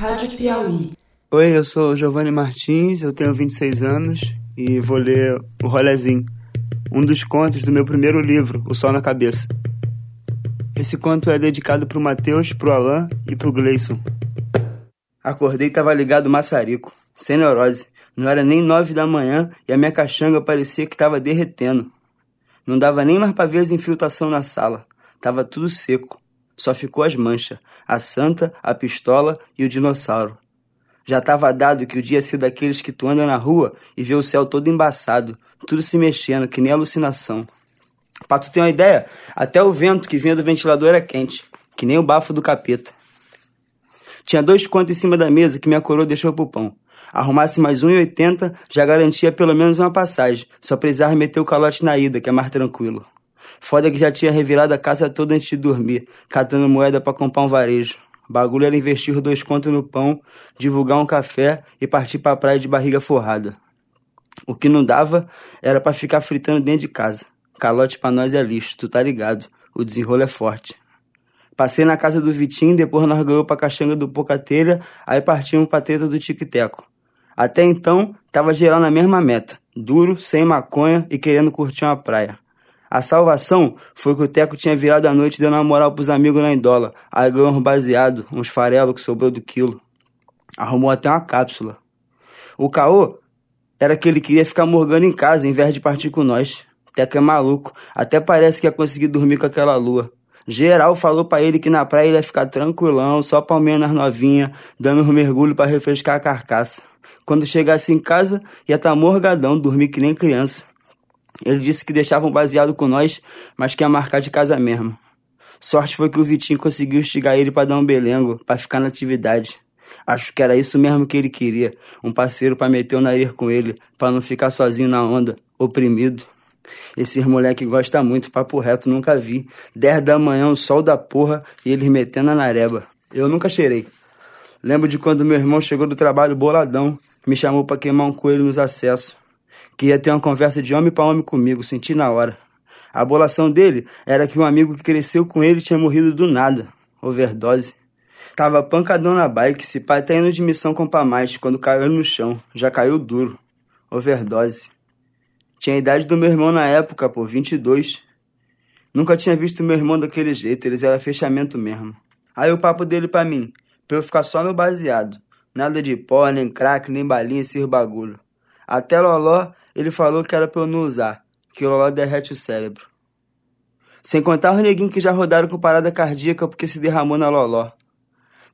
Rádio Piauí. Oi, eu sou Giovanni Martins, eu tenho 26 anos e vou ler O Rolezinho, um dos contos do meu primeiro livro, O Sol na Cabeça. Esse conto é dedicado pro Matheus, pro Alan e pro Gleison. Acordei e tava ligado maçarico, sem neurose. Não era nem nove da manhã e a minha caixanga parecia que tava derretendo. Não dava nem mais pra ver as infiltração na sala. Tava tudo seco. Só ficou as manchas, a santa, a pistola e o dinossauro. Já tava dado que o dia ia ser daqueles que tu anda na rua e vê o céu todo embaçado, tudo se mexendo, que nem alucinação. Pra tu ter uma ideia, até o vento que vinha do ventilador era quente, que nem o bafo do capeta. Tinha dois contos em cima da mesa que minha coroa deixou pro pão. Arrumasse mais 1,80 já garantia pelo menos uma passagem. Só precisava meter o calote na ida, que é mais tranquilo. Foda que já tinha revirado a casa toda antes de dormir, catando moeda para comprar um varejo. Bagulho era investir dois contos no pão, divulgar um café e partir pra praia de barriga forrada. O que não dava era para ficar fritando dentro de casa. Calote pra nós é lixo, tu tá ligado. O desenrolo é forte. Passei na casa do Vitinho, depois nós ganhamos pra caixanga do Pocatelha, aí partimos pra treta do Tic-Teco. Até então, tava geral na mesma meta. Duro, sem maconha e querendo curtir uma praia. A salvação foi que o Teco tinha virado a noite dando uma moral pros amigos na Indola. Aí ganhou uns baseado, uns farelo que sobrou do quilo. Arrumou até uma cápsula. O caô era que ele queria ficar morgando em casa em vez de partir com nós. Teco é maluco. Até parece que ia conseguir dormir com aquela lua. Geral falou para ele que na praia ele ia ficar tranquilão, só palmeando as novinhas, dando um mergulho para refrescar a carcaça. Quando chegasse em casa, ia estar tá morgadão, dormir que nem criança. Ele disse que deixava um baseado com nós, mas que ia marcar de casa mesmo. Sorte foi que o Vitinho conseguiu instigar ele para dar um belengo, para ficar na atividade. Acho que era isso mesmo que ele queria, um parceiro para meter o nariz com ele, para não ficar sozinho na onda, oprimido. Esses moleque gosta muito, papo reto, nunca vi. 10 da manhã, o sol da porra e eles metendo a nareba. Eu nunca cheirei. Lembro de quando meu irmão chegou do trabalho boladão, me chamou para queimar um coelho nos acessos. Queria ter uma conversa de homem para homem comigo, senti na hora. A bolação dele era que um amigo que cresceu com ele tinha morrido do nada, overdose. Tava pancadão na bike, se pai tá indo de missão comprar mais, quando caiu no chão, já caiu duro, overdose. Tinha a idade do meu irmão na época, pô, 22. Nunca tinha visto meu irmão daquele jeito, eles eram fechamento mesmo. Aí o papo dele pra mim, pra eu ficar só no baseado. Nada de pó, nem crack, nem balinha, esses bagulho. Até Loló ele falou que era pra eu não usar, que o Loló derrete o cérebro. Sem contar os neguinhos que já rodaram com parada cardíaca porque se derramou na Loló.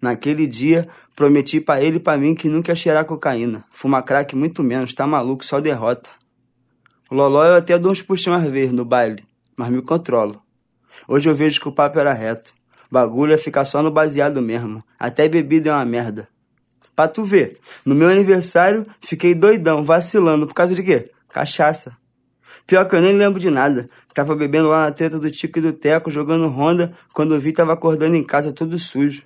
Naquele dia, prometi para ele e pra mim que nunca ia cheirar cocaína. Fumar crack muito menos, tá maluco, só derrota. O Loló eu até dou uns puxão às vezes no baile, mas me controlo. Hoje eu vejo que o papo era reto. Bagulho é ficar só no baseado mesmo. Até bebida é uma merda. Pra tu ver, no meu aniversário fiquei doidão, vacilando. Por causa de quê? Cachaça. Pior que eu nem lembro de nada. Tava bebendo lá na treta do Tico e do Teco, jogando ronda, quando vi tava acordando em casa todo sujo.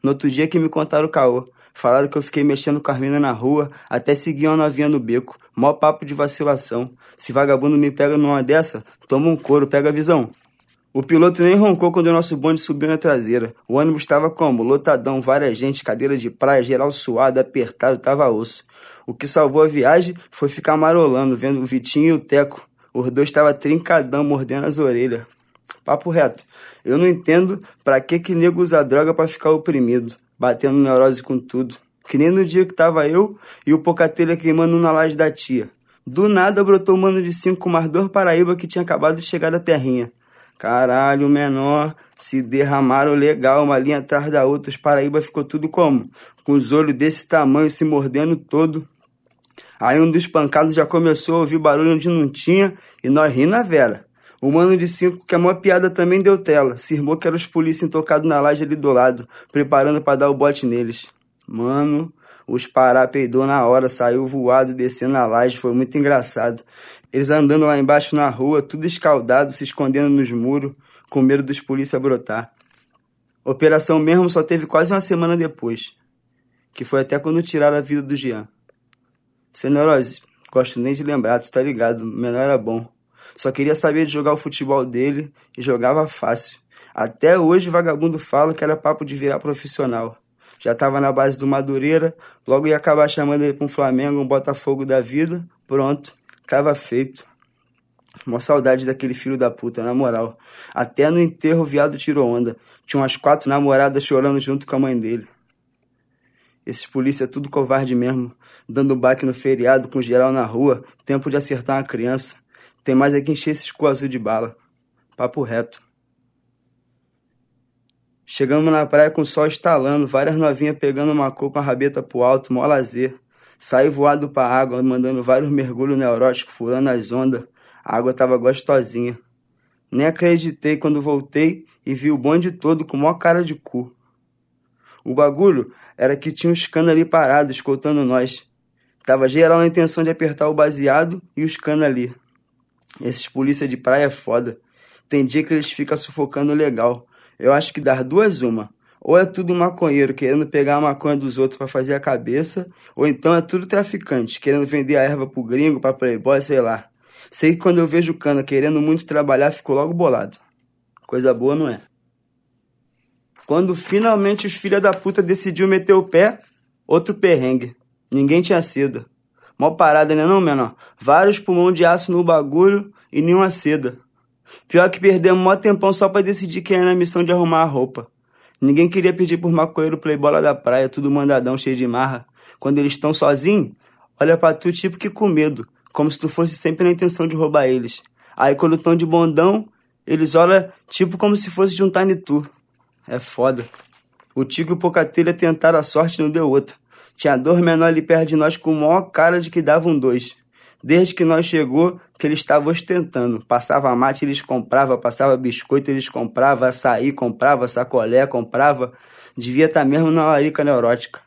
No outro dia que me contaram o caô. Falaram que eu fiquei mexendo com a mina na rua, até segui uma novinha no beco. Mó papo de vacilação. Se vagabundo me pega numa dessa, toma um couro, pega a visão. O piloto nem roncou quando o nosso bonde subiu na traseira. O ônibus estava como? Lotadão, várias gente, cadeira de praia, geral suado, apertado, tava osso. O que salvou a viagem foi ficar marolando, vendo o Vitinho e o Teco. Os dois estavam trincadão, mordendo as orelhas. Papo reto. Eu não entendo pra que que nego usa droga para ficar oprimido, batendo neurose com tudo. Que nem no dia que tava eu e o Pocatelha queimando na laje da tia. Do nada brotou o mano de cinco com mais dois Paraíba que tinha acabado de chegar da terrinha. Caralho, menor, se derramaram legal, uma linha atrás da outra. Os Paraíba ficou tudo como? Com os olhos desse tamanho, se mordendo todo. Aí um dos pancados já começou a ouvir barulho onde não tinha e nós rindo a vera. O mano de cinco, que é uma piada, também deu tela. Se irmou que eram os polícia intocados na laje ali do lado, preparando para dar o bote neles. Mano, os Pará peidou na hora, saiu voado, descendo a laje, foi muito engraçado. Eles andando lá embaixo na rua, tudo escaldado, se escondendo nos muros, com medo dos polícia brotar. operação mesmo só teve quase uma semana depois, que foi até quando tiraram a vida do Jean. Sem neurose, gosto nem de lembrar, tu tá ligado, menor era bom. Só queria saber de jogar o futebol dele e jogava fácil. Até hoje vagabundo fala que era papo de virar profissional. Já tava na base do Madureira, logo ia acabar chamando ele pra um Flamengo, um Botafogo da vida. Pronto, tava feito. Uma saudade daquele filho da puta, na moral. Até no enterro o viado tirou onda. Tinha umas quatro namoradas chorando junto com a mãe dele. Esses polícia é tudo covarde mesmo, dando baque no feriado com geral na rua, tempo de acertar uma criança. Tem mais é que encher esses cu azul de bala. Papo reto. Chegamos na praia com o sol estalando, várias novinhas pegando uma cor com a rabeta pro alto, mó lazer. Saí voado pra água, mandando vários mergulhos neuróticos, furando as ondas. A água tava gostosinha. Nem acreditei quando voltei e vi o bonde todo com mó cara de cu. O bagulho era que tinha os canos ali parados, escoltando nós. Tava geral na intenção de apertar o baseado e os canos ali. Esses polícia de praia é foda. Tem dia que eles ficam sufocando legal. Eu acho que dar duas uma. Ou é tudo maconheiro querendo pegar a maconha dos outros para fazer a cabeça, ou então é tudo traficante querendo vender a erva pro gringo, pra playboy, sei lá. Sei que quando eu vejo o cana querendo muito trabalhar, fico logo bolado. Coisa boa não é. Quando finalmente os filha da puta decidiu meter o pé, outro perrengue. Ninguém tinha seda. Mó parada, né não, menor? Vários pulmão de aço no bagulho e nenhuma seda. Pior que perdemos mó tempão só pra decidir quem era na missão de arrumar a roupa. Ninguém queria pedir por maconheiro playbola da praia, tudo mandadão, cheio de marra. Quando eles estão sozinhos, olha pra tu tipo que com medo, como se tu fosse sempre na intenção de roubar eles. Aí quando estão de bondão, eles olham tipo como se fosse de um Tiny. É foda. O Tico e o Pocatelha tentaram a sorte e não deu outra. Tinha dois menores ali perto de nós com maior cara de que davam dois. Desde que nós chegou, que eles estavam ostentando. Passava mate, eles compravam, passava biscoito, eles compravam, açaí, comprava, sacolé, comprava. Devia estar tá mesmo na larica neurótica.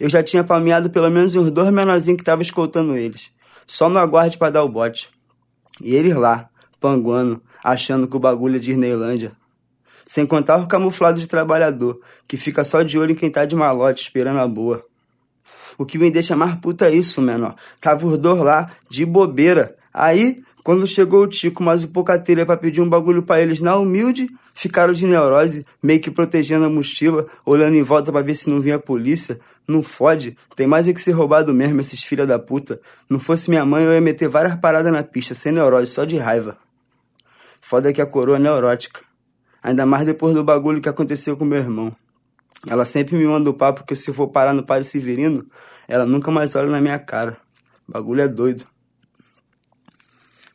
Eu já tinha palmeado pelo menos uns dois menorzinhos que estavam escoltando eles. Só no aguarde para dar o bote. E eles lá, panguando, achando que o bagulho é Disneylândia. Sem contar o camuflado de trabalhador, que fica só de olho em quem tá de malote, esperando a boa. O que me deixa mais puta é isso, menor. Tava os dois lá, de bobeira. Aí, quando chegou o Tico, mas o Pocatelha pra pedir um bagulho para eles na humilde, ficaram de neurose, meio que protegendo a mochila, olhando em volta para ver se não vinha a polícia. Não fode, tem mais é que ser roubado mesmo, esses filha da puta. Não fosse minha mãe, eu ia meter várias paradas na pista, sem neurose, só de raiva. Foda que a coroa é neurótica. Ainda mais depois do bagulho que aconteceu com meu irmão. Ela sempre me manda o papo que se for parar no Padre Severino, ela nunca mais olha na minha cara. O bagulho é doido.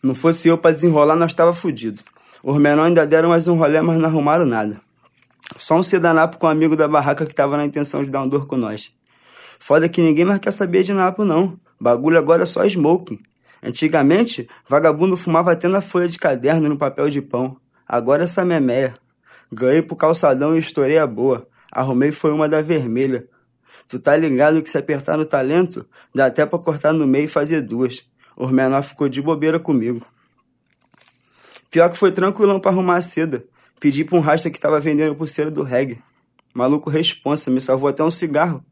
Não fosse eu para desenrolar, nós tava fudido. Os menores ainda deram mais um rolê, mas não arrumaram nada. Só um sedanapo com um amigo da barraca que tava na intenção de dar um dor com nós. Foda que ninguém mais quer saber de napo, não. Bagulho agora é só smoking. Antigamente, vagabundo fumava até na folha de caderno no papel de pão. Agora essa memeia. Ganhei pro calçadão e estourei a boa. Arrumei foi uma da vermelha. Tu tá ligado que se apertar no talento, dá até pra cortar no meio e fazer duas. O menor ficou de bobeira comigo. Pior que foi tranquilão pra arrumar a seda. Pedi pra um rasta que tava vendendo pulseira do reggae. Maluco responsa, me salvou até um cigarro.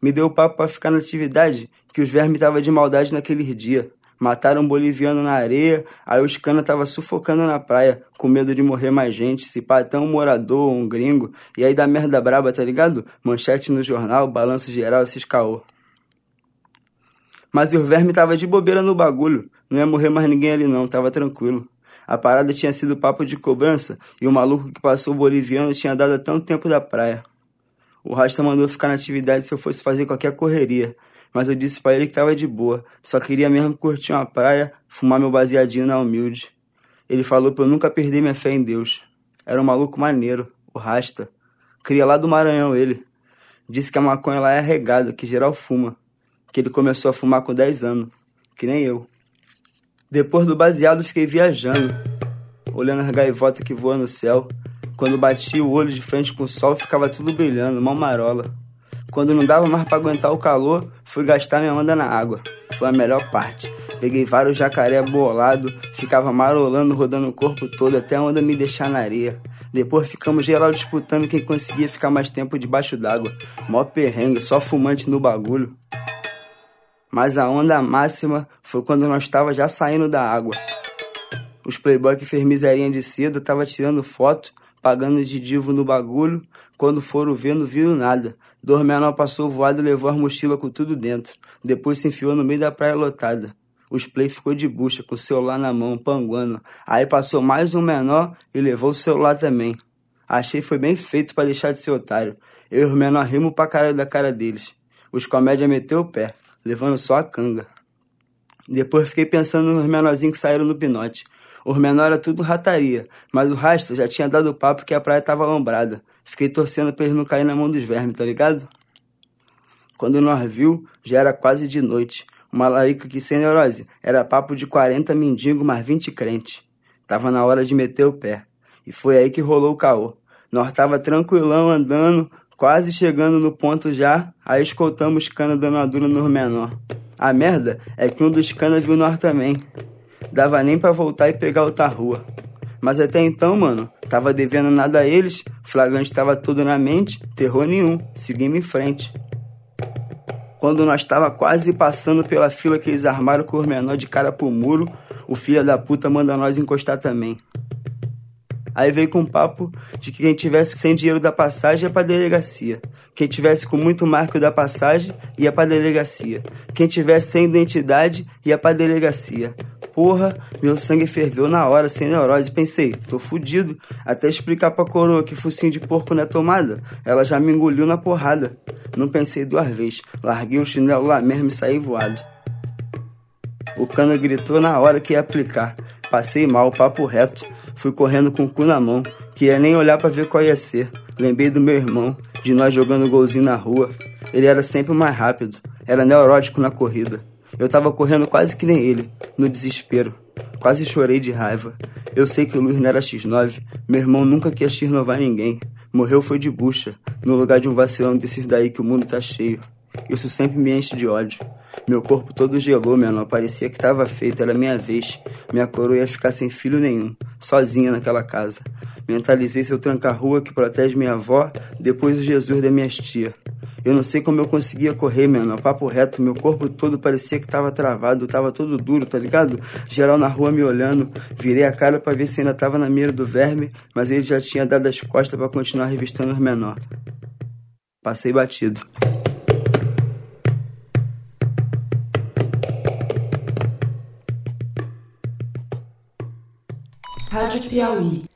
Me deu papo pra ficar na atividade, que os vermes tava de maldade naquele dia. Mataram um boliviano na areia, aí os cana tava sufocando na praia, com medo de morrer mais gente, se pá até um morador, um gringo, e aí da merda braba, tá ligado? Manchete no jornal, balanço geral, esses caô. Mas o verme tava de bobeira no bagulho, não ia morrer mais ninguém ali não, tava tranquilo. A parada tinha sido papo de cobrança e o maluco que passou o boliviano tinha dado um tempo da praia. O Rasta mandou ficar na atividade se eu fosse fazer qualquer correria, mas eu disse para ele que tava de boa, só queria mesmo curtir uma praia, fumar meu baseadinho na humilde. Ele falou pra eu nunca perder minha fé em Deus. Era um maluco maneiro, o Rasta. Cria lá do Maranhão ele. Disse que a maconha lá é regada, que geral fuma. Que ele começou a fumar com 10 anos, que nem eu. Depois do baseado fiquei viajando, olhando as gaivotas que voam no céu. Quando batia o olho de frente com o sol, ficava tudo brilhando, mal marola. Quando não dava mais para aguentar o calor, fui gastar minha onda na água. Foi a melhor parte. Peguei vários jacaré bolado, ficava marolando, rodando o corpo todo até a onda me deixar na areia. Depois ficamos geral disputando quem conseguia ficar mais tempo debaixo d'água. Mó perrengue, só fumante no bagulho. Mas a onda máxima foi quando nós tava já saindo da água. Os playboy que fez miserinha de seda tava tirando foto pagando de divo no bagulho, quando foram ver não viram nada. Dor menor passou voado e levou a mochila com tudo dentro. Depois se enfiou no meio da praia lotada. O Splay ficou de bucha, com o celular na mão, panguando. Aí passou mais um menor e levou o celular também. Achei foi bem feito para deixar de ser otário. Eu e os menor rimo pra caralho da cara deles. Os comédia meteu o pé, levando só a canga. Depois fiquei pensando nos menorzinhos que saíram no pinote. Os menores era tudo rataria, mas o rastro já tinha dado papo que a praia tava alombrada. Fiquei torcendo pra eles não caírem na mão dos vermes, tá ligado? Quando nós viu, já era quase de noite. Uma larica que sem neurose era papo de 40 mendigos mais 20 crente. Tava na hora de meter o pé. E foi aí que rolou o caô. Nós tava tranquilão andando, quase chegando no ponto já, aí escoltamos cana dando uma dura nos menor. A merda é que um dos canas viu nós também. Dava nem para voltar e pegar outra rua. Mas até então, mano, tava devendo nada a eles, flagrante tava tudo na mente, terror nenhum, seguimos em frente. Quando nós tava quase passando pela fila que eles armaram com os menor de cara pro muro, o filho da puta manda nós encostar também. Aí veio com um papo de que quem tivesse sem dinheiro da passagem ia pra delegacia. Quem tivesse com muito marco da passagem ia pra delegacia. Quem tivesse sem identidade ia pra delegacia. Porra, meu sangue ferveu na hora, sem neurose. Pensei, tô fudido. Até explicar pra coroa que focinho de porco não é tomada. Ela já me engoliu na porrada. Não pensei duas vezes. Larguei o chinelo lá mesmo e saí voado. O cano gritou na hora que ia aplicar. Passei mal, papo reto. Fui correndo com o cu na mão. Queria nem olhar para ver qual ia ser. Lembrei do meu irmão, de nós jogando golzinho na rua. Ele era sempre o mais rápido. Era neurótico na corrida. Eu tava correndo quase que nem ele, no desespero. Quase chorei de raiva. Eu sei que o Luiz não era X9. Meu irmão nunca quis X9 ninguém. Morreu foi de bucha, no lugar de um vacilão desses daí que o mundo tá cheio. Isso sempre me enche de ódio. Meu corpo todo gelou, menor. Parecia que tava feito, era minha vez. Minha coroa ia ficar sem filho nenhum, sozinha naquela casa. Mentalizei seu tranca-rua que protege minha avó, depois o Jesus da minha tia. Eu não sei como eu conseguia correr, mano. Papo reto, meu corpo todo parecia que tava travado, tava todo duro, tá ligado? Geral na rua me olhando. Virei a cara para ver se ainda tava na mira do verme, mas ele já tinha dado as costas para continuar revistando os menor. Passei batido. Rádio Piauí